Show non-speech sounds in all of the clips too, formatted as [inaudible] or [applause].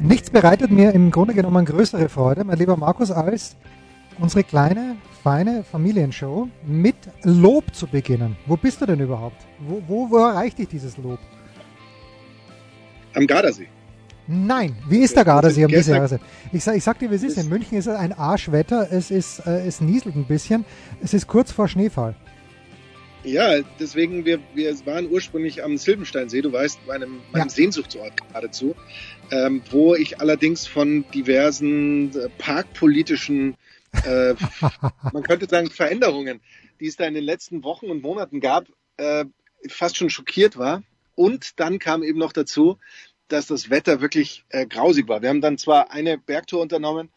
Nichts bereitet mir im Grunde genommen größere Freude, mein lieber Markus, als unsere kleine, feine Familienshow mit Lob zu beginnen. Wo bist du denn überhaupt? Wo, wo, wo erreicht dich dieses Lob? Am Gardasee. Nein, wie ist der Gardasee diese Jahreszeit? Ich sag, ich sag dir, wie es ist. In München ist es ein Arschwetter, es, ist, äh, es nieselt ein bisschen, es ist kurz vor Schneefall. Ja, deswegen, wir, wir waren ursprünglich am Silbensteinsee, du weißt, meinem, meinem ja. Sehnsuchtsort geradezu, ähm, wo ich allerdings von diversen äh, parkpolitischen, äh, [laughs] man könnte sagen, Veränderungen, die es da in den letzten Wochen und Monaten gab, äh, fast schon schockiert war. Und dann kam eben noch dazu, dass das Wetter wirklich äh, grausig war. Wir haben dann zwar eine Bergtour unternommen,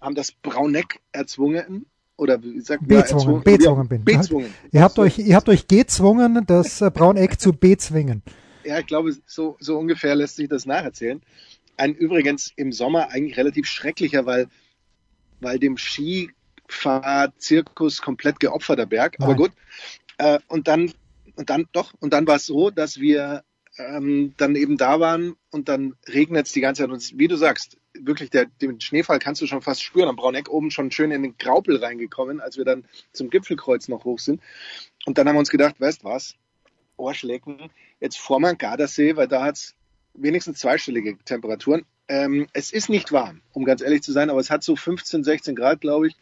haben das Brauneck erzwungen, oder wie sagt man? Bezwungen, bezwungen bin. Bezwungen. Ihr habt euch, ihr habt euch gezwungen, das äh, Brauneck zu bezwingen. Ja, ich glaube, so, so ungefähr lässt sich das nacherzählen. Ein übrigens im Sommer eigentlich relativ schrecklicher, weil, weil dem Skifahrzirkus komplett geopferter Berg. Nein. Aber gut. Äh, und dann, und dann doch, und dann war es so, dass wir ähm, dann eben da waren und dann regnet es die ganze Zeit. Und wie du sagst, wirklich der, den Schneefall kannst du schon fast spüren. Am Brauneck oben schon schön in den Graupel reingekommen, als wir dann zum Gipfelkreuz noch hoch sind. Und dann haben wir uns gedacht, weißt was, Ohrschlecken, jetzt vor man Gardasee, weil da hat es wenigstens zweistellige Temperaturen. Ähm, es ist nicht warm, um ganz ehrlich zu sein, aber es hat so 15, 16 Grad, glaube ich.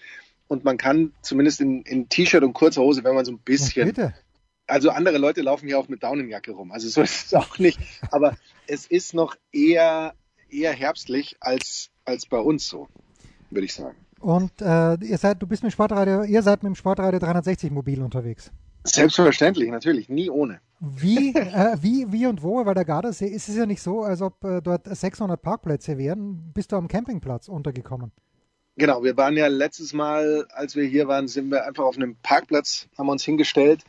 Und man kann zumindest in, in T-Shirt und kurzer Hose, wenn man so ein bisschen. Also andere Leute laufen hier auch mit Daunenjacke rum. Also so ist es auch nicht. Aber es ist noch eher eher herbstlich als, als bei uns so, würde ich sagen. Und äh, ihr seid, du bist mit Sportradio, ihr seid mit dem Sportradio 360 mobil unterwegs. Selbstverständlich, natürlich, nie ohne. Wie, [laughs] äh, wie, wie und wo? Weil der Gardasee ist es ja nicht so, als ob äh, dort 600 Parkplätze wären. Bist du am Campingplatz untergekommen? Genau, wir waren ja letztes Mal, als wir hier waren, sind wir einfach auf einem Parkplatz, haben uns hingestellt,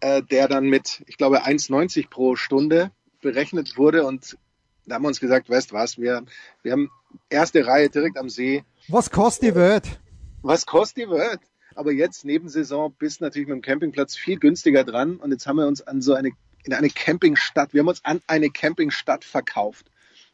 äh, der dann mit, ich glaube, 1,90 pro Stunde berechnet wurde und da haben wir uns gesagt, weißt was, wir, wir haben erste Reihe direkt am See. Was kostet die Welt? Was kostet die Welt? Aber jetzt neben Saison bist natürlich mit dem Campingplatz viel günstiger dran. Und jetzt haben wir uns an so eine, in eine Campingstadt, wir haben uns an eine Campingstadt verkauft.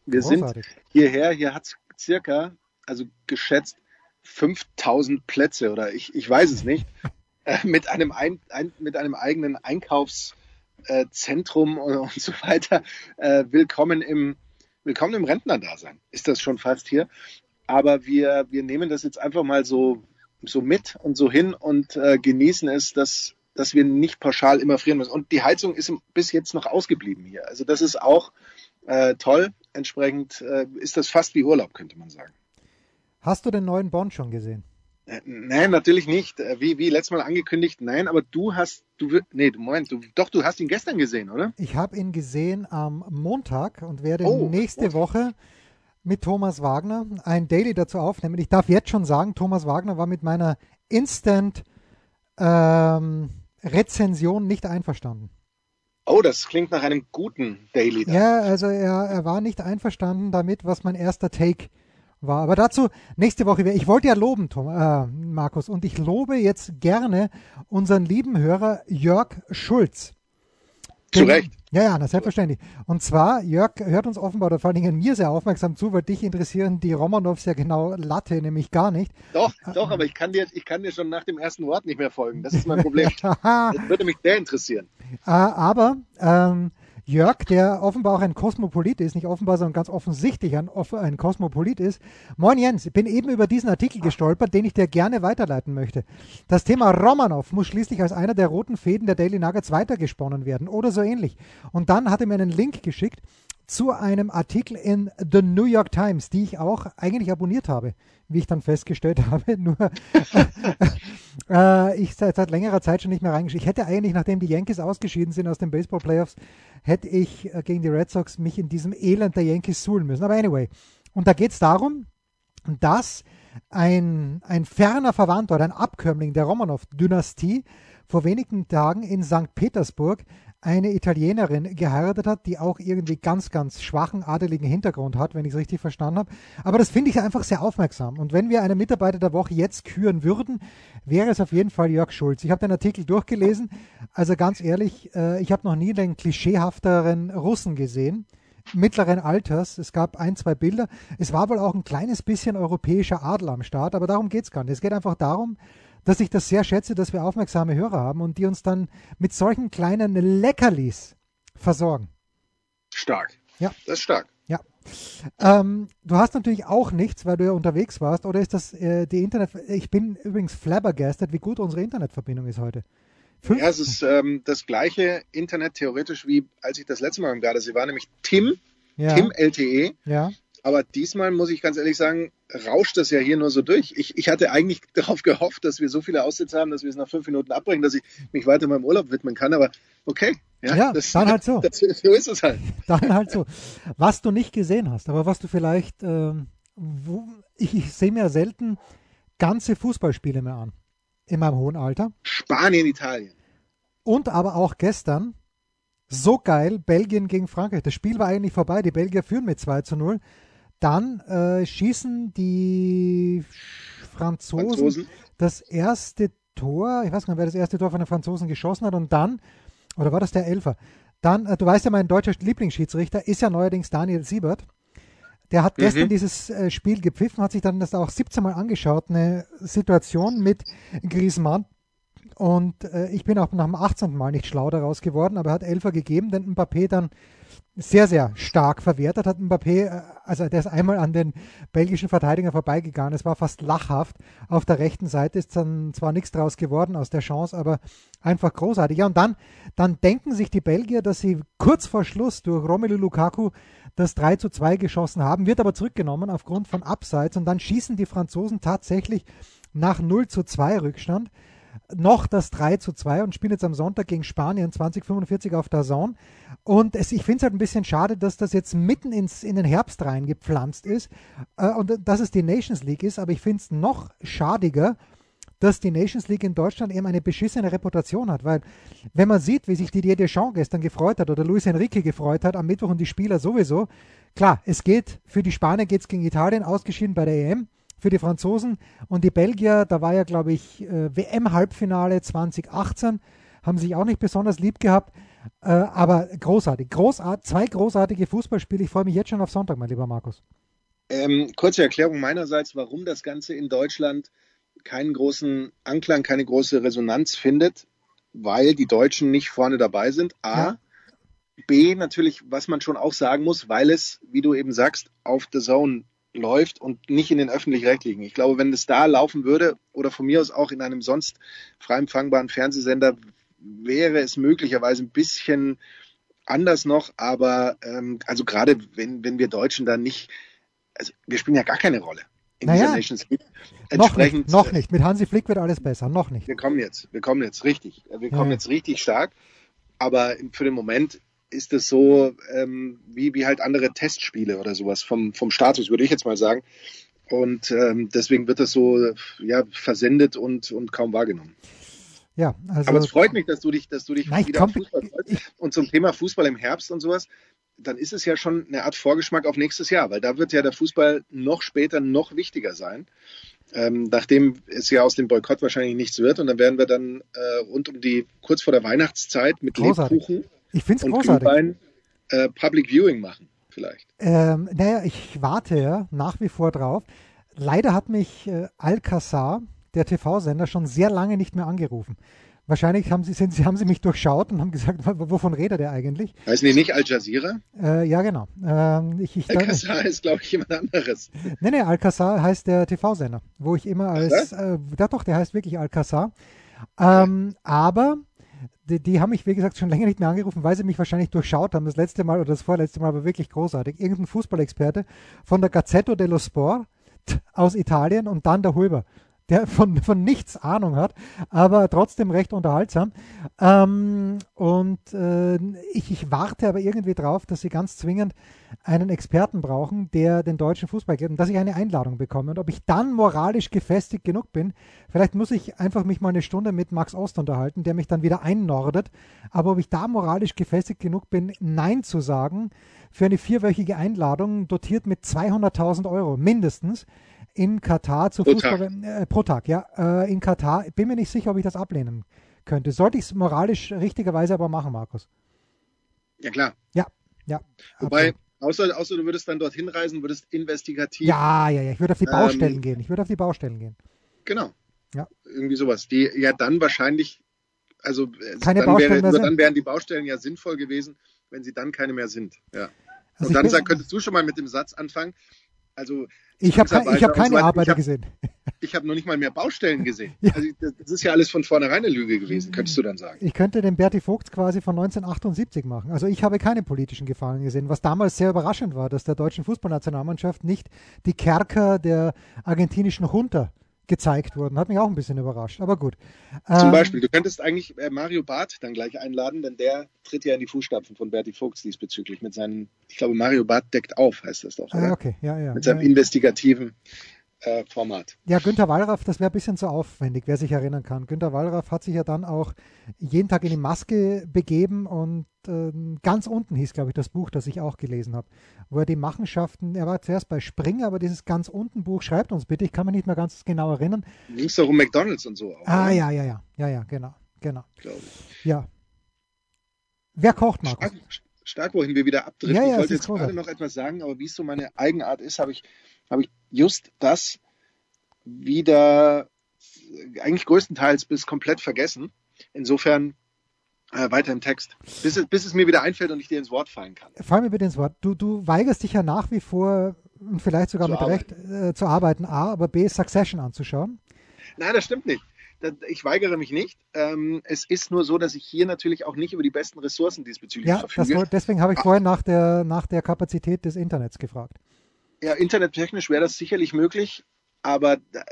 Wir Großartig. sind hierher, hier hat es circa, also geschätzt 5000 Plätze oder ich, ich weiß es nicht, [laughs] mit, einem ein, ein, mit einem eigenen Einkaufs- äh, Zentrum und, so weiter. Äh, willkommen im willkommen im Rentnerdasein. Ist das schon fast hier? Aber wir wir nehmen das jetzt einfach mal so so mit und so hin und äh, genießen es, dass dass wir nicht pauschal immer frieren müssen. Und die Heizung ist bis jetzt noch ausgeblieben hier. Also das ist auch äh, toll. Entsprechend äh, ist das fast wie Urlaub, könnte man sagen. Hast du den neuen Bond schon gesehen? Äh, nein, natürlich nicht. Äh, wie, wie letztes Mal angekündigt, nein, aber du hast, du, nee, du meinst, du, doch, du hast ihn gestern gesehen, oder? Ich habe ihn gesehen am Montag und werde oh, nächste Montag. Woche mit Thomas Wagner ein Daily dazu aufnehmen. Ich darf jetzt schon sagen, Thomas Wagner war mit meiner Instant ähm, Rezension nicht einverstanden. Oh, das klingt nach einem guten Daily. Dann. Ja, also er, er war nicht einverstanden damit, was mein erster Take ist war. Aber dazu nächste Woche. Ich wollte ja loben, Tom, äh, Markus, und ich lobe jetzt gerne unseren lieben Hörer Jörg Schulz. Zu Recht. Ja, ja, na, selbstverständlich. Und zwar, Jörg hört uns offenbar, oder vor allen Dingen mir sehr aufmerksam zu, weil dich interessieren die Romanows ja genau Latte, nämlich gar nicht. Doch, doch, aber ich kann dir, ich kann dir schon nach dem ersten Wort nicht mehr folgen. Das ist mein Problem. [laughs] das würde mich sehr interessieren. Äh, aber ähm, Jörg, der offenbar auch ein Kosmopolit ist, nicht offenbar, sondern ganz offensichtlich ein, ein Kosmopolit ist. Moin Jens, ich bin eben über diesen Artikel gestolpert, den ich dir gerne weiterleiten möchte. Das Thema Romanov muss schließlich als einer der roten Fäden der Daily Nuggets weitergesponnen werden oder so ähnlich. Und dann hat er mir einen Link geschickt zu einem Artikel in The New York Times, die ich auch eigentlich abonniert habe, wie ich dann festgestellt [laughs] habe. Nur [laughs] äh, ich seit, seit längerer Zeit schon nicht mehr reingeschaut. Ich hätte eigentlich, nachdem die Yankees ausgeschieden sind aus den Baseball Playoffs, hätte ich äh, gegen die Red Sox mich in diesem Elend der Yankees suhlen müssen. Aber anyway, und da geht es darum, dass ein, ein ferner Verwandter oder ein Abkömmling der Romanov-Dynastie vor wenigen Tagen in St. Petersburg eine Italienerin geheiratet hat, die auch irgendwie ganz, ganz schwachen adeligen Hintergrund hat, wenn ich es richtig verstanden habe. Aber das finde ich einfach sehr aufmerksam. Und wenn wir einen Mitarbeiter der Woche jetzt küren würden, wäre es auf jeden Fall Jörg Schulz. Ich habe den Artikel durchgelesen. Also ganz ehrlich, äh, ich habe noch nie den klischeehafteren Russen gesehen mittleren Alters. Es gab ein, zwei Bilder. Es war wohl auch ein kleines bisschen europäischer Adel am Start, aber darum geht es gar nicht. Es geht einfach darum, dass ich das sehr schätze, dass wir aufmerksame Hörer haben und die uns dann mit solchen kleinen Leckerlis versorgen. Stark. Ja. Das ist stark. Ja. Ähm, du hast natürlich auch nichts, weil du ja unterwegs warst, oder ist das äh, die Internet? Ich bin übrigens flabbergasted, wie gut unsere Internetverbindung ist heute. Fünf? Ja, es ist ähm, das gleiche Internet theoretisch wie als ich das letzte Mal im Gardasee war, nämlich Tim, ja. Tim LTE. Ja. Aber diesmal muss ich ganz ehrlich sagen, rauscht das ja hier nur so durch. Ich, ich hatte eigentlich [laughs] darauf gehofft, dass wir so viele Aussätze haben, dass wir es nach fünf Minuten abbrechen, dass ich mich weiter meinem Urlaub widmen kann. Aber okay. Ja, ja das, dann halt [laughs] so. Das, so ist es halt. [laughs] Dann halt so. Was du nicht gesehen hast, aber was du vielleicht, ähm, wo, ich, ich sehe mir selten ganze Fußballspiele mehr an in meinem hohen Alter. Spanien, Italien. Und aber auch gestern, so geil, Belgien gegen Frankreich. Das Spiel war eigentlich vorbei, die Belgier führen mit 2 zu 0. Dann äh, schießen die Franzosen, Franzosen, das erste Tor, ich weiß gar nicht, wer das erste Tor von den Franzosen geschossen hat und dann, oder war das der Elfer? Dann, äh, du weißt ja, mein deutscher Lieblingsschiedsrichter ist ja neuerdings Daniel Siebert. Der hat mhm. gestern dieses äh, Spiel gepfiffen, hat sich dann das auch 17 Mal angeschaut, eine Situation mit Griezmann. Und äh, ich bin auch nach dem 18. Mal nicht schlau daraus geworden, aber er hat Elfer gegeben, denn Mbappé dann sehr, sehr stark verwertet hat. Mbappé, äh, also der ist einmal an den belgischen Verteidiger vorbeigegangen. Es war fast lachhaft. Auf der rechten Seite ist dann zwar nichts draus geworden aus der Chance, aber einfach großartig. Ja, und dann, dann denken sich die Belgier, dass sie kurz vor Schluss durch Romelu Lukaku das 3 zu 2 geschossen haben, wird aber zurückgenommen aufgrund von Abseits und dann schießen die Franzosen tatsächlich nach 0 zu 2 Rückstand noch das 3 zu 2 und spielen jetzt am Sonntag gegen Spanien 2045 auf der Zone. Und es, ich finde es halt ein bisschen schade, dass das jetzt mitten ins, in den Herbst reingepflanzt ist äh, und dass es die Nations League ist, aber ich finde es noch schadiger, dass die Nations League in Deutschland eben eine beschissene Reputation hat, weil wenn man sieht, wie sich Didier Deschamps gestern gefreut hat oder Luis Enrique gefreut hat am Mittwoch und die Spieler sowieso, klar, es geht, für die Spanier geht es gegen Italien, ausgeschieden bei der EM, für die Franzosen und die Belgier, da war ja glaube ich äh, WM-Halbfinale 2018, haben sich auch nicht besonders lieb gehabt, äh, aber großartig, großart, zwei großartige Fußballspiele, ich freue mich jetzt schon auf Sonntag, mein lieber Markus. Ähm, kurze Erklärung meinerseits, warum das Ganze in Deutschland keinen großen Anklang, keine große Resonanz findet, weil die Deutschen nicht vorne dabei sind. A. Ja. B. Natürlich, was man schon auch sagen muss, weil es, wie du eben sagst, auf The Zone läuft und nicht in den öffentlich-rechtlichen. Ich glaube, wenn es da laufen würde oder von mir aus auch in einem sonst frei empfangbaren Fernsehsender, wäre es möglicherweise ein bisschen anders noch, aber ähm, also gerade wenn, wenn wir Deutschen da nicht, also wir spielen ja gar keine Rolle in naja, dieser Nations League. Noch nicht, noch nicht. Mit Hansi Flick wird alles besser. Noch nicht. Wir kommen jetzt. Wir kommen jetzt richtig. Wir kommen ja. jetzt richtig stark. Aber für den Moment ist es so ähm, wie, wie halt andere Testspiele oder sowas vom, vom Status, würde ich jetzt mal sagen. Und ähm, deswegen wird das so ja, versendet und, und kaum wahrgenommen. Ja, also, Aber es freut mich, dass du dich, dass du dich nein, wieder Fußball freust. Und zum Thema Fußball im Herbst und sowas, dann ist es ja schon eine Art Vorgeschmack auf nächstes Jahr, weil da wird ja der Fußball noch später noch wichtiger sein. Ähm, nachdem es ja aus dem Boykott wahrscheinlich nichts wird und dann werden wir dann äh, rund um die kurz vor der Weihnachtszeit mit großartig. Lebkuchen ich find's und großartig. Glühwein äh, Public Viewing machen vielleicht. Ähm, naja, ich warte ja nach wie vor drauf. Leider hat mich äh, Alcazar, der TV-Sender, schon sehr lange nicht mehr angerufen. Wahrscheinlich haben sie, sind, sie, haben sie mich durchschaut und haben gesagt, [laughs] wovon redet er eigentlich? Heißen die nicht Al Jazeera? Äh, ja, genau. Ähm, ich, ich, Alcazar [laughs] ist, glaube ich, jemand anderes. Nee, nee, Alcazar heißt der TV-Sender, wo ich immer als, äh, ja doch, der heißt wirklich Alcazar. Ähm, aber die, die, haben mich, wie gesagt, schon länger nicht mehr angerufen, weil sie mich wahrscheinlich durchschaut haben. Das letzte Mal oder das vorletzte Mal war wirklich großartig. Irgendein Fußballexperte von der Gazzetto dello Sport aus Italien und dann der Huber der von, von nichts Ahnung hat, aber trotzdem recht unterhaltsam. Ähm, und äh, ich, ich warte aber irgendwie drauf, dass sie ganz zwingend einen Experten brauchen, der den deutschen Fußball geht und dass ich eine Einladung bekomme. Und ob ich dann moralisch gefestigt genug bin, vielleicht muss ich einfach mich mal eine Stunde mit Max Ost unterhalten, der mich dann wieder einnordet. Aber ob ich da moralisch gefestigt genug bin, Nein zu sagen für eine vierwöchige Einladung, dotiert mit 200.000 Euro mindestens, in Katar zu pro Fußball Tag. Äh, pro Tag, ja, äh, in Katar. Bin mir nicht sicher, ob ich das ablehnen könnte. Sollte ich es moralisch richtigerweise aber machen, Markus? Ja, klar. Ja, ja. Wobei, außer, außer du würdest dann dorthin reisen, würdest investigativ. Ja, ja, ja. Ich würde auf die Baustellen Ähm, gehen. Ich würde auf die Baustellen gehen. Genau. Ja. Irgendwie sowas. Die ja dann wahrscheinlich, also äh, Keine dann, Baustellen wäre, dann wären die Baustellen ja sinnvoll gewesen, wenn sie dann keine mehr sind. Ja. Also Und dann sag, könntest du schon mal mit dem Satz anfangen. Also Ich habe ich hab so keine weiter. Arbeiter Ich hab- gesehen. [laughs] ich habe noch nicht mal mehr Baustellen gesehen. [laughs] Ja. Also das, das ist ja alles von vornherein eine Lüge gewesen, könntest du dann sagen. Ich könnte den Berti Vogt quasi von 1978 machen. Also ich habe keine politischen Gefallen gesehen, was damals sehr überraschend war, dass der deutschen Fußballnationalmannschaft nicht die Kerker der argentinischen Junta gezeigt wurden. Hat mich auch ein bisschen überrascht, aber gut. Zum Ähm, Beispiel, du könntest eigentlich äh, Mario Barth dann gleich einladen, denn der tritt ja in die Fußstapfen von Berti Vogts diesbezüglich mit seinen, ich glaube, Mario Barth deckt auf, heißt das doch, oder? Ah, okay, ja, ja. Mit seinem ja. investigativen äh, Format. Ja, Günter Wallraff, das wäre ein bisschen zu aufwendig, wer sich erinnern kann. Günter Wallraff hat sich ja dann auch jeden Tag in die Maske begeben und ähm, ganz unten hieß, glaube ich, das Buch, das ich auch gelesen habe, wo er die Machenschaften, er war zuerst bei Springer, aber dieses ganz unten Buch, schreibt uns bitte, ich kann mich nicht mehr ganz genau erinnern. Ging es doch um McDonalds und so auch. Ah, oder? ja, ja, ja, ja, ja, genau, genau, Glaube ich. ja. Wer kocht, Markus? Stark, stark, wohin wir wieder abdriften. Ja, ja, ich wollte jetzt gerade noch etwas sagen, aber wie es so meine Eigenart ist, habe ich, habe ich just das wieder eigentlich größtenteils bis komplett vergessen. Insofern äh, weiter im Text. Bis, es- bis es mir wieder einfällt und ich dir ins Wort fallen kann. Fall mir bitte ins Wort. Du, du weigerst dich ja nach wie vor, und vielleicht sogar Zu mit Recht, äh, zu arbeiten, A, aber B, Succession anzuschauen. Nein, das stimmt nicht. Ich weigere mich nicht. Ähm, Es ist nur so, dass ich hier natürlich auch nicht über die besten Ressourcen diesbezüglich Ja, verfüge. woll- deswegen habe ich vorhin nach der, nach der Kapazität des Internets gefragt. Ja, internettechnisch wäre das sicherlich möglich, aber da-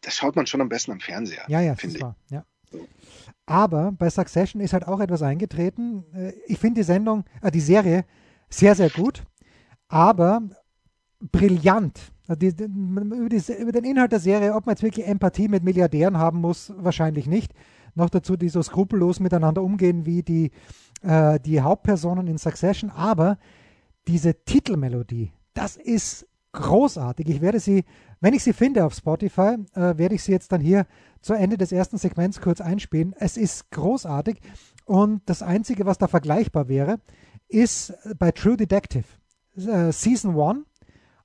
das schaut man schon am besten am Fernseher. Ja, ja, finde ich. wahr. Ja. So. Aber bei Succession ist halt auch etwas eingetreten. Äh, Ich finde die Sendung, äh, die Serie sehr, sehr gut, aber brillant. Also die, über, die, über den Inhalt der Serie, ob man jetzt wirklich Empathie mit Milliardären haben muss, wahrscheinlich nicht. Noch dazu, die so skrupellos miteinander umgehen wie die, äh, die Hauptpersonen in Succession. Aber diese Titelmelodie, das ist großartig. Ich werde sie, wenn ich sie finde auf Spotify, äh, werde ich sie jetzt dann hier zu Ende des ersten Segments kurz einspielen. Es ist großartig und das Einzige, was da vergleichbar wäre, ist bei True Detective äh, Season 1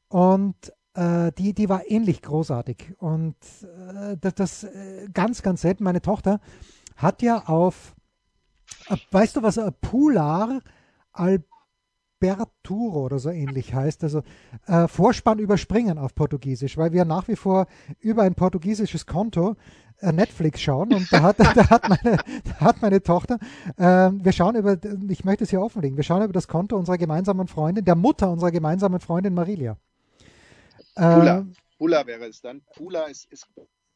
und äh, die, die war ähnlich großartig und äh, das, das äh, ganz, ganz selten. Meine Tochter hat ja auf, äh, weißt du, was äh, Pular Alberturo oder so ähnlich heißt, also äh, Vorspann überspringen auf Portugiesisch, weil wir nach wie vor über ein portugiesisches Konto äh, Netflix schauen und da hat, [laughs] da hat, meine, da hat meine Tochter, äh, wir schauen über, ich möchte es hier offenlegen, wir schauen über das Konto unserer gemeinsamen Freundin, der Mutter unserer gemeinsamen Freundin Marilia. Pula. Äh, Pula wäre es dann. Pula ist, ist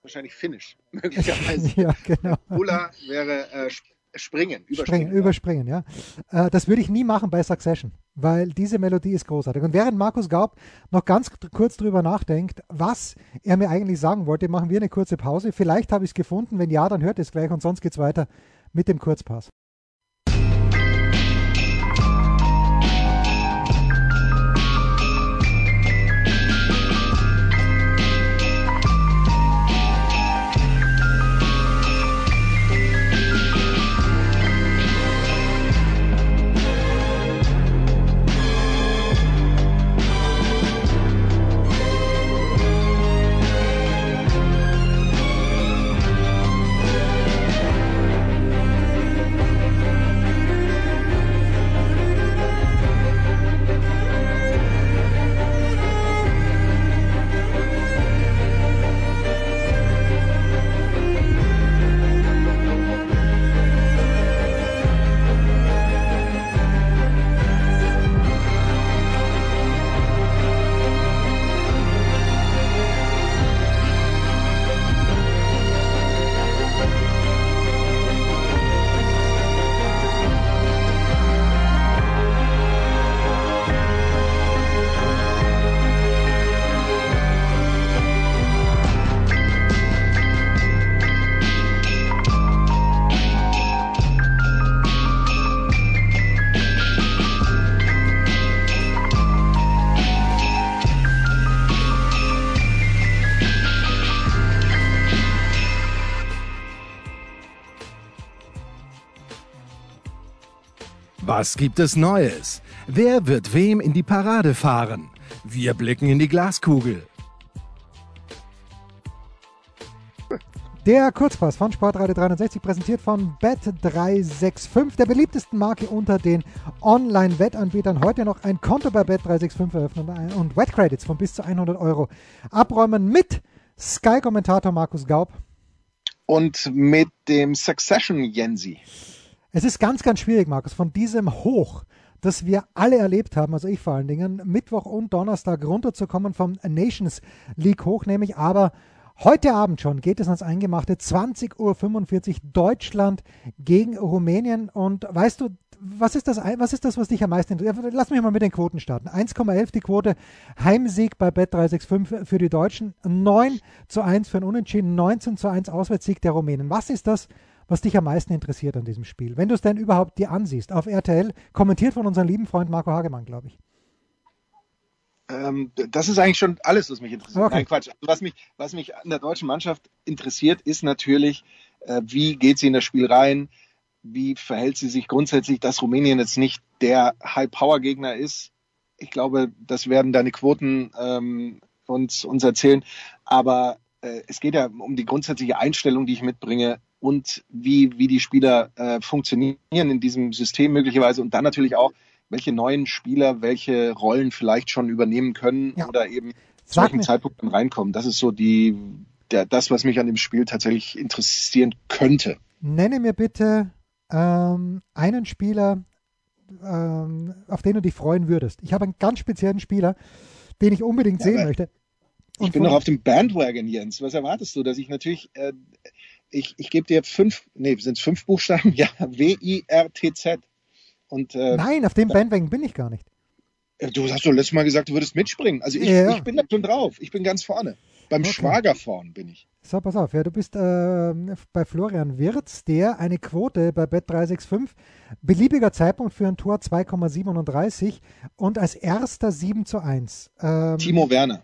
wahrscheinlich finnisch, [laughs] möglicherweise. [laughs] ja, genau. Pula wäre äh, Sp- Springen, überspringen. Springen, überspringen, ja. Äh, das würde ich nie machen bei Succession, weil diese Melodie ist großartig. Und während Markus Gaub noch ganz kurz drüber nachdenkt, was er mir eigentlich sagen wollte, machen wir eine kurze Pause. Vielleicht habe ich es gefunden. Wenn ja, dann hört es gleich und sonst geht es weiter mit dem Kurzpass. Was gibt es Neues? Wer wird wem in die Parade fahren? Wir blicken in die Glaskugel. Der Kurzpass von Sportradio 360 präsentiert von Bet365, der beliebtesten Marke unter den Online-Wettanbietern. Heute noch ein Konto bei Bet365 eröffnen und Wettcredits von bis zu 100 Euro abräumen mit Sky-Kommentator Markus Gaub. Und mit dem Succession Jensi. Es ist ganz, ganz schwierig, Markus, von diesem Hoch, das wir alle erlebt haben, also ich vor allen Dingen, Mittwoch und Donnerstag runterzukommen vom Nations League hoch, nämlich aber Heute Abend schon geht es ans Eingemachte, 20.45 Uhr Deutschland gegen Rumänien. Und weißt du, was ist das, was ist das, was dich am meisten interessiert? Lass mich mal mit den Quoten starten. 1,11 die Quote, Heimsieg bei Bet365 für die Deutschen, 9 zu 1 für ein Unentschieden, 19 zu 1 Auswärtssieg der Rumänen. Was ist das, was dich am meisten interessiert an diesem Spiel? Wenn du es denn überhaupt dir ansiehst, auf RTL, kommentiert von unserem lieben Freund Marco Hagemann, glaube ich. Ähm, das ist eigentlich schon alles, was mich interessiert. Okay. Nein, Quatsch. Also was mich, was mich an der deutschen Mannschaft interessiert, ist natürlich, äh, wie geht sie in das Spiel rein? Wie verhält sie sich grundsätzlich, dass Rumänien jetzt nicht der High-Power-Gegner ist? Ich glaube, das werden deine Quoten ähm, uns, uns erzählen. Aber äh, es geht ja um die grundsätzliche Einstellung, die ich mitbringe und wie, wie die Spieler äh, funktionieren in diesem System möglicherweise und dann natürlich auch, welche neuen Spieler welche Rollen vielleicht schon übernehmen können ja. oder eben zu welchem Zeitpunkt dann reinkommen. Das ist so die, der, das, was mich an dem Spiel tatsächlich interessieren könnte. Nenne mir bitte ähm, einen Spieler, ähm, auf den du dich freuen würdest. Ich habe einen ganz speziellen Spieler, den ich unbedingt ja, sehen möchte. Und ich bin noch auf dem Bandwagon, Jens. Was erwartest du, dass ich natürlich, äh, ich, ich gebe dir fünf, nee, sind es fünf Buchstaben? [laughs] Ja, W-I-R-T-Z. Und, äh, Nein, auf dem Bandwagon bin ich gar nicht. Du hast doch letztes Mal gesagt, du würdest mitspringen. Also ich, ja. ich bin da schon drauf. Ich bin ganz vorne. Beim okay. Schwager vorn bin ich. So, pass auf. Ja, du bist äh, bei Florian Wirz, der eine Quote bei Bet365, beliebiger Zeitpunkt für ein Tor 2,37 und als erster 7 zu 1. Ähm, Timo Werner.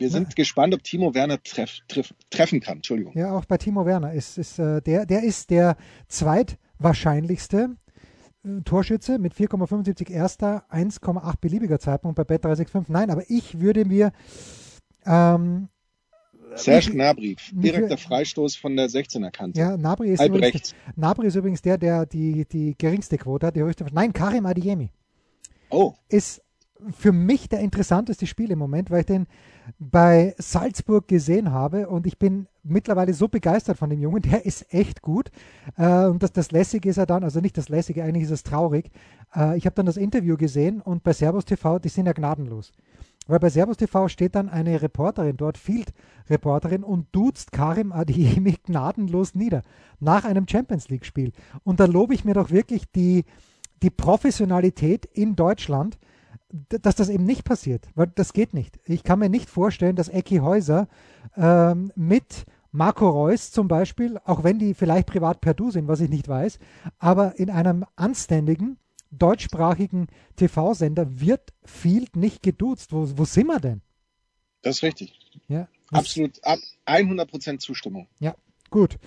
Wir sind na, gespannt, ob Timo Werner treff, treff, treffen kann. Entschuldigung. Ja, auch bei Timo Werner ist, ist äh, der, der ist der zweitwahrscheinlichste Torschütze mit 4,75 erster, 1,8 beliebiger Zeitpunkt bei Bet365. Nein, aber ich würde mir ähm, Serge Gnabry, direkter Freistoß von der 16er Kante. Ja, Gnabry ist, übrigens, Gnabry ist übrigens der, der die, die geringste Quote hat, die höchste. Nein, Karim Adiemi. Oh. Ist für mich der interessanteste Spiel im Moment, weil ich den bei Salzburg gesehen habe und ich bin mittlerweile so begeistert von dem Jungen, der ist echt gut. Äh, und das, das Lässige ist er dann, also nicht das Lässige, eigentlich ist es traurig. Äh, ich habe dann das Interview gesehen und bei Servus TV, die sind ja gnadenlos. Weil bei Servus TV steht dann eine Reporterin dort, Field-Reporterin, und duzt Karim Adiemi [laughs] gnadenlos nieder nach einem Champions League-Spiel. Und da lobe ich mir doch wirklich die, die Professionalität in Deutschland, dass das eben nicht passiert, weil das geht nicht. Ich kann mir nicht vorstellen, dass Ecki Häuser ähm, mit Marco Reus zum Beispiel, auch wenn die vielleicht privat per Du sind, was ich nicht weiß, aber in einem anständigen deutschsprachigen TV-Sender wird Field nicht geduzt. Wo, wo sind wir denn? Das ist richtig. Ja, Absolut, ab 100% Zustimmung. Ja, Gut.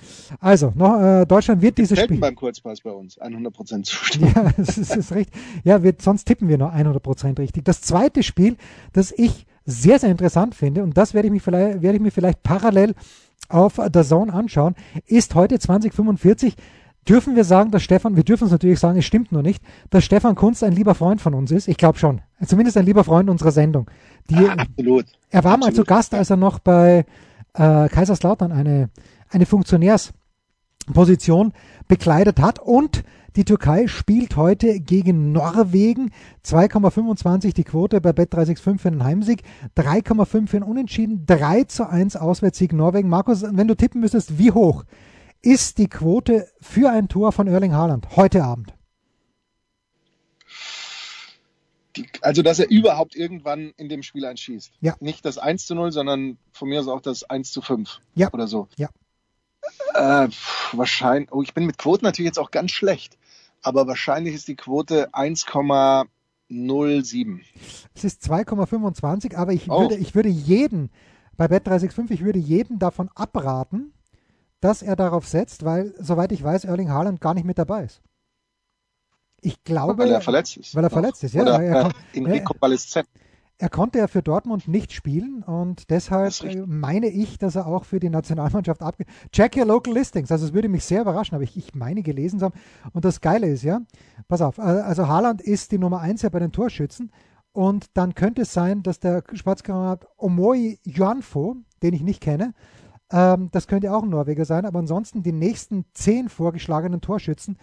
Also, noch, äh, Deutschland wird dieses Spiel. beim Kurzpass bei uns 100% [laughs] Zustimmung. Ja, das ist, ist richtig. Ja, wir, sonst tippen wir nur 100% richtig. Das zweite Spiel, das ich sehr, sehr interessant finde, und das werde ich, mich vielleicht, werde ich mir vielleicht parallel auf der Zone anschauen, ist heute 2045 dürfen wir sagen, dass Stefan, wir dürfen es natürlich sagen, es stimmt nur nicht, dass Stefan Kunst ein lieber Freund von uns ist. Ich glaube schon. Zumindest ein lieber Freund unserer Sendung. Die, ja, absolut. Er war absolut. mal zu Gast, als er noch bei äh, Kaiserslautern eine eine Funktionärsposition bekleidet hat. Und die Türkei spielt heute gegen Norwegen. 2,25 die Quote bei Bet365 für einen Heimsieg, 3,5 für einen Unentschieden, 3 zu 1 Auswärtssieg Norwegen. Markus, wenn du tippen müsstest, wie hoch ist die Quote für ein Tor von Erling Haaland heute Abend? also, dass er überhaupt irgendwann in dem Spiel einschießt. Ja. Nicht das 1 zu 0, sondern von mir aus auch das 1 zu 5 ja. oder so. Ja. Äh, wahrscheinlich, oh, ich bin mit Quoten natürlich jetzt auch ganz schlecht, aber wahrscheinlich ist die Quote 1,07. Es ist 2,25, aber ich, oh. würde, ich würde jeden, bei Bet365, ich würde jeden davon abraten, dass er darauf setzt, weil, soweit ich weiß, Erling Haaland gar nicht mit dabei ist. Ich glaube, weil er verletzt ist. Weil er verletzt ist, ja. Oder er, äh, in Rekonvaleszenz. Er konnte ja für Dortmund nicht spielen und deshalb meine ich, dass er auch für die Nationalmannschaft abgeht. Check your local listings. Also es würde mich sehr überraschen, aber ich, ich meine gelesen zu haben. Und das Geile ist ja, pass auf, äh, also Haaland ist die Nummer 1 ja bei den Torschützen und dann könnte es sein, dass der Schwarzkamerad Omoi Juanfo, den ich nicht kenne, ähm, das könnte auch ein Norweger sein, aber ansonsten die nächsten zehn vorgeschlagenen Torschützen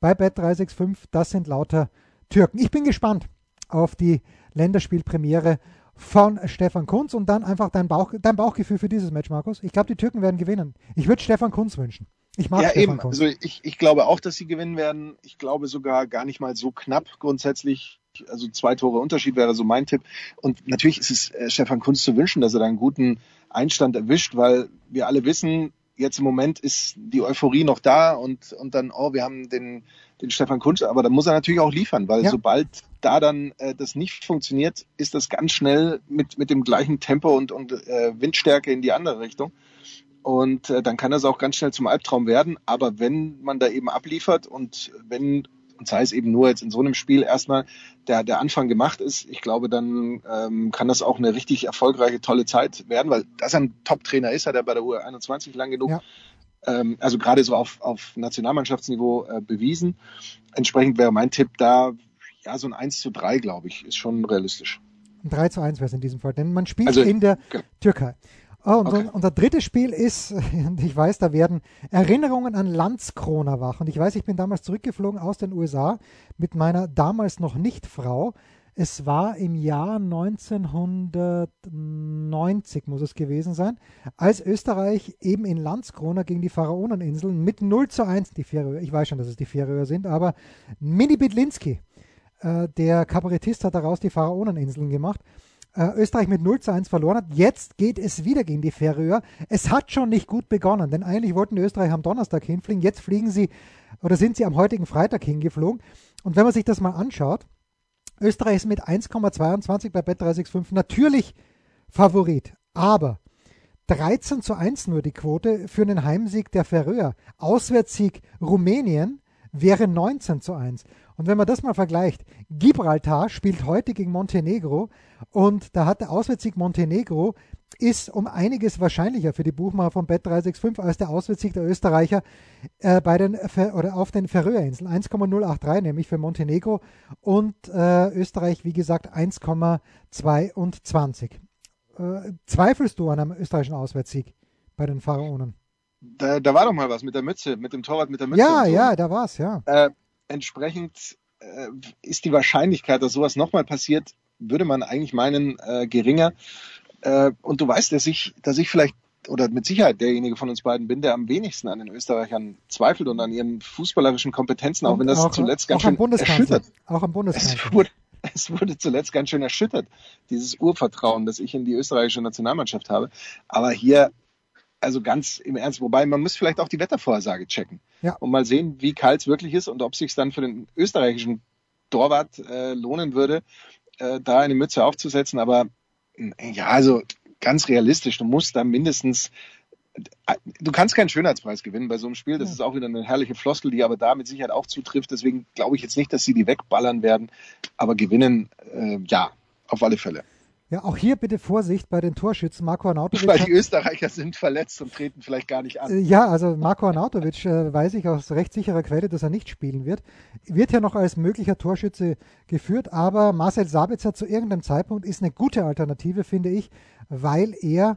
bei Bet365, das sind lauter Türken. Ich bin gespannt auf die Länderspielpremiere von Stefan Kunz und dann einfach dein, Bauch, dein Bauchgefühl für dieses Match, Markus. Ich glaube, die Türken werden gewinnen. Ich würde Stefan Kunz wünschen. Ich mag ja, Stefan eben. Kunz. Also ich, ich glaube auch, dass sie gewinnen werden. Ich glaube sogar gar nicht mal so knapp grundsätzlich. Also zwei Tore Unterschied wäre so mein Tipp. Und natürlich ist es äh, Stefan Kunz zu wünschen, dass er da einen guten Einstand erwischt, weil wir alle wissen, jetzt im Moment ist die Euphorie noch da und, und dann, oh, wir haben den, den Stefan Kunz, aber da muss er natürlich auch liefern, weil Ja. sobald da dann äh, das nicht funktioniert, ist das ganz schnell mit, mit dem gleichen Tempo und, und äh, Windstärke in die andere Richtung. Und äh, dann kann das auch ganz schnell zum Albtraum werden. Aber wenn man da eben abliefert und wenn, und sei es eben nur jetzt in so einem Spiel erstmal der, der Anfang gemacht ist, ich glaube, dann ähm, kann das auch eine richtig erfolgreiche, tolle Zeit werden, weil das ein Top-Trainer ist, hat er bei der U21 lang genug, Ja. ähm, also gerade so auf, auf Nationalmannschaftsniveau äh, bewiesen. Entsprechend wäre mein Tipp da, ja, so ein 1 zu 3, glaube ich, ist schon realistisch. Ein 3 zu 1 wäre es in diesem Fall, denn man spielt Also, in der genau. Türkei. Oh, und Okay. unser drittes Spiel ist, [laughs] und ich weiß, da werden Erinnerungen an Landskrona wach. Und ich weiß, ich bin damals zurückgeflogen aus den USA mit meiner damals noch nicht Frau. Es war im Jahr 1990, muss es gewesen sein, als Österreich eben in Landskrona gegen die Pharaoneninseln mit 0 zu 1, die Färöer, ich weiß schon, dass es die Färöer sind, aber Mini Bidlinski, äh, der Kabarettist, hat daraus die Pharaoneninseln gemacht. Äh, Österreich mit 0 zu 1 verloren hat. Jetzt geht es wieder gegen die Färöer. Es hat schon nicht gut begonnen, denn eigentlich wollten die Österreicher am Donnerstag hinfliegen. Jetzt fliegen sie oder sind sie am heutigen Freitag hingeflogen. Und wenn man sich das mal anschaut, Österreich ist mit 1,22 bei Bet365 natürlich Favorit. Aber 13 zu 1 nur die Quote für einen Heimsieg der Färöer. Auswärtssieg Rumänien wäre 19 zu 1. Und wenn man das mal vergleicht, Gibraltar spielt heute gegen Montenegro und da hat der Auswärtssieg Montenegro ist um einiges wahrscheinlicher für die Buchmacher von Bet365 als der Auswärtssieg der Österreicher äh, bei den oder auf den Färöerinseln. 1,083 nämlich für Montenegro und äh, Österreich, wie gesagt, 1,22. Äh, zweifelst du an einem österreichischen Auswärtssieg bei den Pharaonen? Da, da war doch mal was mit der Mütze, mit dem Torwart mit der Mütze. Ja, so. ja, da war's, ja. Äh, entsprechend äh, ist die Wahrscheinlichkeit, dass sowas nochmal passiert, würde man eigentlich meinen, äh, geringer. Äh, und du weißt, dass ich, dass ich vielleicht oder mit Sicherheit derjenige von uns beiden bin, der am wenigsten an den Österreichern zweifelt und an ihren fußballerischen Kompetenzen, auch Und wenn das auch, zuletzt ganz auch am schön erschüttert. Auch am Es Bundeskanzler. wurde, es wurde zuletzt ganz schön erschüttert, dieses Urvertrauen, das ich in die österreichische Nationalmannschaft habe. Aber hier, also ganz im Ernst, wobei man muss vielleicht auch die Wettervorhersage checken Ja. und mal sehen, wie kalt es wirklich ist und ob sich dann für den österreichischen Torwart äh, lohnen würde, äh, da eine Mütze aufzusetzen. Aber äh, ja, also ganz realistisch, du musst da mindestens Du kannst keinen Schönheitspreis gewinnen bei so einem Spiel. Das ist auch wieder eine herrliche Floskel, die aber da mit Sicherheit auch zutrifft. Deswegen glaube ich jetzt nicht, dass sie die wegballern werden. Aber gewinnen, äh, ja, auf alle Fälle. Ja, auch hier bitte Vorsicht bei den Torschützen. Marco Arnautovic Weil die Österreicher sind verletzt und treten vielleicht gar nicht Äh, an. Ja, also Marco Arnautovic äh, weiß ich aus recht sicherer Quelle, dass er nicht spielen wird. Wird ja noch als möglicher Torschütze geführt, aber Marcel Sabitzer zu irgendeinem Zeitpunkt ist eine gute Alternative, finde ich, weil er,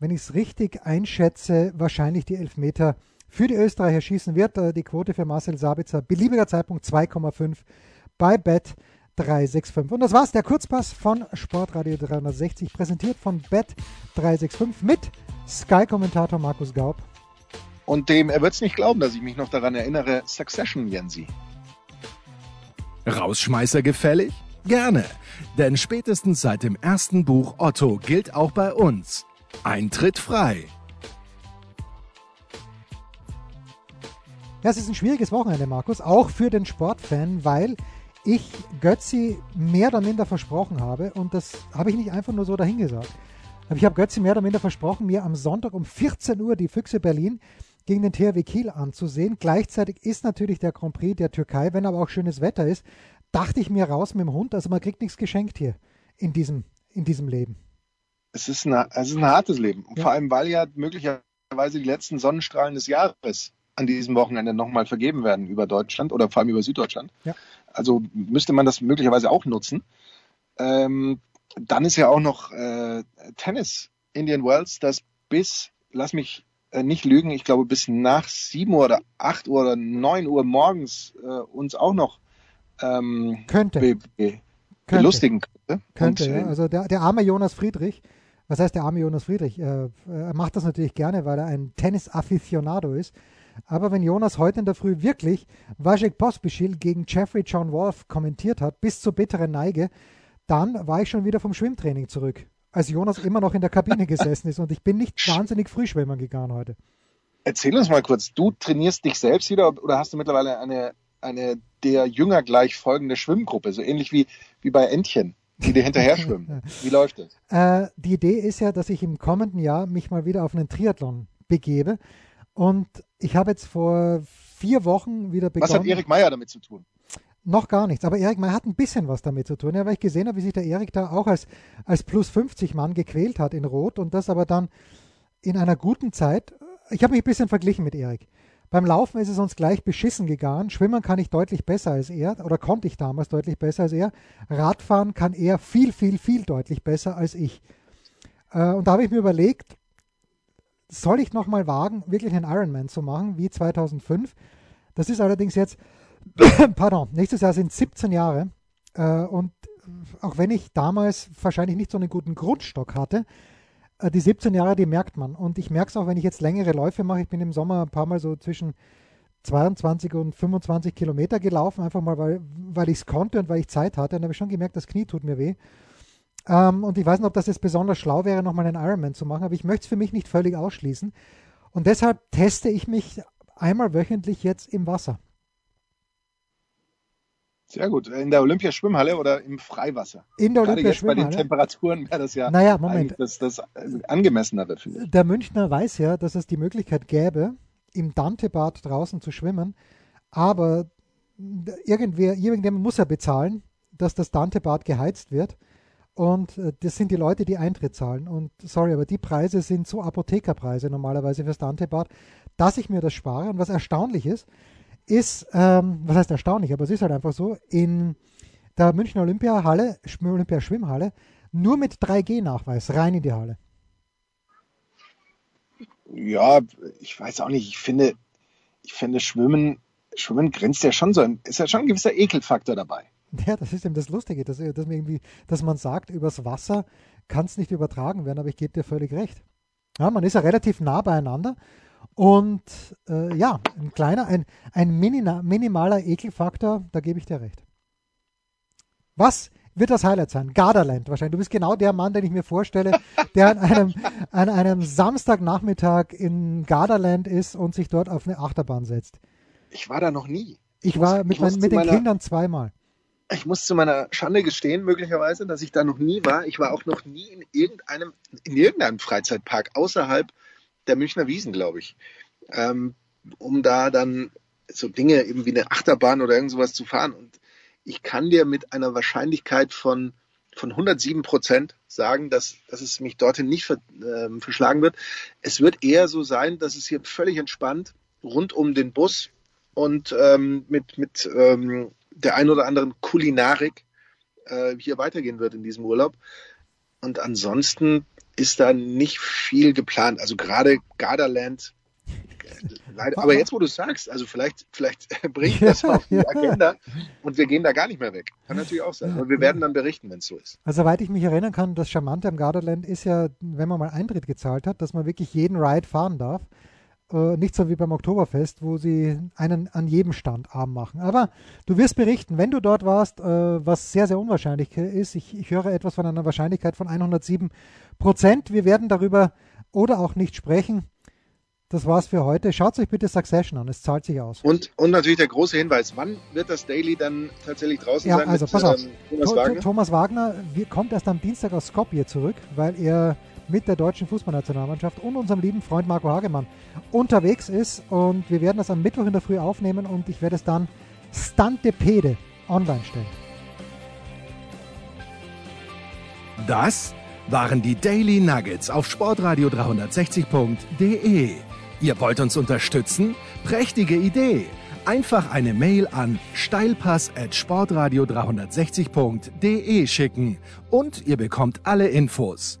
wenn ich es richtig einschätze, wahrscheinlich die Elfmeter für die Österreicher schießen wird. Äh, Die Quote für Marcel Sabitzer, beliebiger Zeitpunkt 2,5 bei Bet 365. Und das war's, der Kurzpass von Sportradio 360, präsentiert von Bet 365 mit Sky-Kommentator Markus Gaub. Und dem, er wird es nicht glauben, dass ich mich noch daran erinnere, Succession, Jensi. Rausschmeißer gefällig? Gerne, denn spätestens seit dem ersten Buch Otto gilt auch bei uns. Eintritt frei. Ja, es ist ein schwieriges Wochenende, Markus, auch für den Sportfan, weil ich Götzi mehr oder minder versprochen habe und das habe ich nicht einfach nur so dahingesagt. Aber ich habe Götzi mehr oder minder versprochen, mir am Sonntag um 14 Uhr die Füchse Berlin gegen den THW Kiel anzusehen. Gleichzeitig ist natürlich der Grand Prix der Türkei, wenn aber auch schönes Wetter ist, dachte ich mir raus mit dem Hund. Also man kriegt nichts geschenkt hier in diesem, in diesem Leben. Es ist, eine, es ist ein hartes Leben. Ja. Vor allem, weil ja möglicherweise die letzten Sonnenstrahlen des Jahres an diesem Wochenende nochmal vergeben werden über Deutschland oder vor allem über Süddeutschland. Ja. Also müsste man das möglicherweise auch nutzen. Ähm, dann ist ja auch noch äh, Tennis Indian Wells, das bis, lass mich äh, nicht lügen, ich glaube bis nach 7 Uhr oder 8 Uhr oder 9 Uhr morgens äh, uns auch noch ähm, könnte. Be be belustigen könnte. Könnte, Und, ja. Äh, also der, der arme Jonas Friedrich, was heißt der arme Jonas Friedrich? Er, er macht das natürlich gerne, weil er ein Tennis-Afficionado ist. Aber wenn Jonas heute in der Früh wirklich Wajek Pospischil gegen Jeffrey John Wolf kommentiert hat, bis zur bitteren Neige, dann war ich schon wieder vom Schwimmtraining zurück, als Jonas immer noch in der Kabine [laughs] gesessen ist und ich bin nicht wahnsinnig früh schwimmen gegangen heute. Erzähl uns mal kurz, du trainierst dich selbst wieder oder hast du mittlerweile eine, eine der Jünger gleich folgende Schwimmgruppe, so ähnlich wie, wie bei Entchen? die dir hinterher [laughs] schwimmen. Wie läuft das? Äh, die Idee ist ja, dass ich im kommenden Jahr mich mal wieder auf einen Triathlon begebe. Und ich habe jetzt vor vier Wochen wieder begonnen. Was hat Erik Meyer damit zu tun? Noch gar nichts. Aber Erik May hat ein bisschen was damit zu tun, ja, weil ich gesehen habe, wie sich der Erik da auch als, als plus 50 Mann gequält hat in Rot und das aber dann in einer guten Zeit. Ich habe mich ein bisschen verglichen mit Erik. Beim Laufen ist es uns gleich beschissen gegangen. Schwimmen kann ich deutlich besser als er oder konnte ich damals deutlich besser als er. Radfahren kann er viel, viel, viel deutlich besser als ich. Äh, und da habe ich mir überlegt, soll ich nochmal wagen, wirklich einen Ironman zu machen, wie 2005? Das ist allerdings jetzt [coughs] pardon, nächstes Jahr sind 17 Jahre. Äh, und auch wenn ich damals wahrscheinlich nicht so einen guten Grundstock hatte, äh, die 17 Jahre, die merkt man. Und ich merke es auch, wenn ich jetzt längere Läufe mache. Ich bin im Sommer ein paar Mal so zwischen 22 und 25 Kilometer gelaufen, einfach mal, weil, weil ich es konnte und weil ich Zeit hatte. Und habe ich schon gemerkt, das Knie tut mir weh. Ähm, und ich weiß nicht, ob das jetzt besonders schlau wäre, nochmal einen Ironman zu machen, aber ich möchte es für mich nicht völlig ausschließen. Und deshalb teste ich mich einmal wöchentlich jetzt im Wasser. Sehr gut. In der Olympiaschwimmhalle oder im Freiwasser? In der Olympiaschwimmhalle. Bei den Temperaturen wäre das ja naja, Moment. das, das angemessenere, finde ich. Der Münchner weiß ja, dass es die Möglichkeit gäbe, im Dantebad draußen zu schwimmen, aber irgendwer, irgendjemand muss ja bezahlen, dass das Dantebad geheizt wird. Und äh, das sind die Leute, die Eintritt zahlen. Und sorry, aber die Preise sind so Apothekerpreise normalerweise fürs Dantebad, dass ich mir das spare. Und was erstaunlich ist, ist, ähm, was heißt erstaunlich, aber es ist halt einfach so, in der Münchner Olympiahalle, Olympia-Schwimmhalle, nur mit 3G-Nachweis rein in die Halle. Ja, ich weiß auch nicht, ich finde, ich finde Schwimmen, Schwimmen grenzt ja schon so, ein, ist ja schon ein gewisser Ekelfaktor dabei. [laughs] Ja, das ist eben das Lustige, dass, dass, man irgendwie, dass man sagt, übers Wasser kann es nicht übertragen werden, aber ich gebe dir völlig recht. Ja, man ist ja relativ nah beieinander und äh, ja, ein kleiner, ein, ein minimaler Ekelfaktor, da gebe ich dir recht. Was wird das Highlight sein? Gardaland wahrscheinlich. Du bist genau der Mann, den ich mir vorstelle, der an einem, an einem Samstagnachmittag in Gardaland ist und sich dort auf eine Achterbahn setzt. Ich war da noch nie. Ich, war mit, mein, mit den meiner, Kindern zweimal. Ich muss zu meiner Schande gestehen, möglicherweise, dass ich da noch nie war. Ich war auch noch nie in irgendeinem, in irgendeinem Freizeitpark außerhalb der Münchner Wiesen, glaube ich, ähm, um da dann so Dinge eben wie eine Achterbahn oder irgend sowas zu fahren. Und ich kann dir mit einer Wahrscheinlichkeit von, von 107 Prozent sagen, dass, dass es mich dorthin nicht ver, äh, verschlagen wird. Es wird eher so sein, dass es hier völlig entspannt rund um den Bus und ähm, mit, mit ähm, der ein oder anderen Kulinarik äh, hier weitergehen wird in diesem Urlaub. Und ansonsten ist da nicht viel geplant. Also gerade Gardaland, leider, aber jetzt, wo du sagst, also vielleicht, vielleicht [laughs] bringt das auf die Agenda und wir gehen da gar nicht mehr weg. Kann natürlich auch sein. Aber wir werden dann berichten, wenn es so ist. Also, soweit ich mich erinnern kann, das Charmante am Gardaland ist ja, wenn man mal Eintritt gezahlt hat, dass man wirklich jeden Ride fahren darf. Äh, nicht so wie beim Oktoberfest, wo sie einen an jedem Stand arm machen. Aber du wirst berichten, wenn du dort warst, äh, was sehr, sehr unwahrscheinlich ist. Ich, ich höre etwas von einer Wahrscheinlichkeit von 107 Prozent. Wir werden darüber oder auch nicht sprechen. Das war's für heute. Schaut euch bitte Succession an, es zahlt sich aus. Und, und natürlich der große Hinweis, wann wird das Daily dann tatsächlich draußen ja, sein? Also, mit, pass auf. Ähm, Thomas, Wagner? Thomas Wagner kommt erst am Dienstag aus Skopje zurück, weil er mit der deutschen Fußballnationalmannschaft und unserem lieben Freund Marco Hagemann unterwegs ist. Und wir werden das am Mittwoch in der Früh aufnehmen und ich werde es dann Stantepede online stellen. Das waren die Daily Nuggets auf Sportradio 360.de. Ihr wollt uns unterstützen? Prächtige Idee! Einfach eine Mail an steilpass at sportradio360.de schicken und ihr bekommt alle Infos.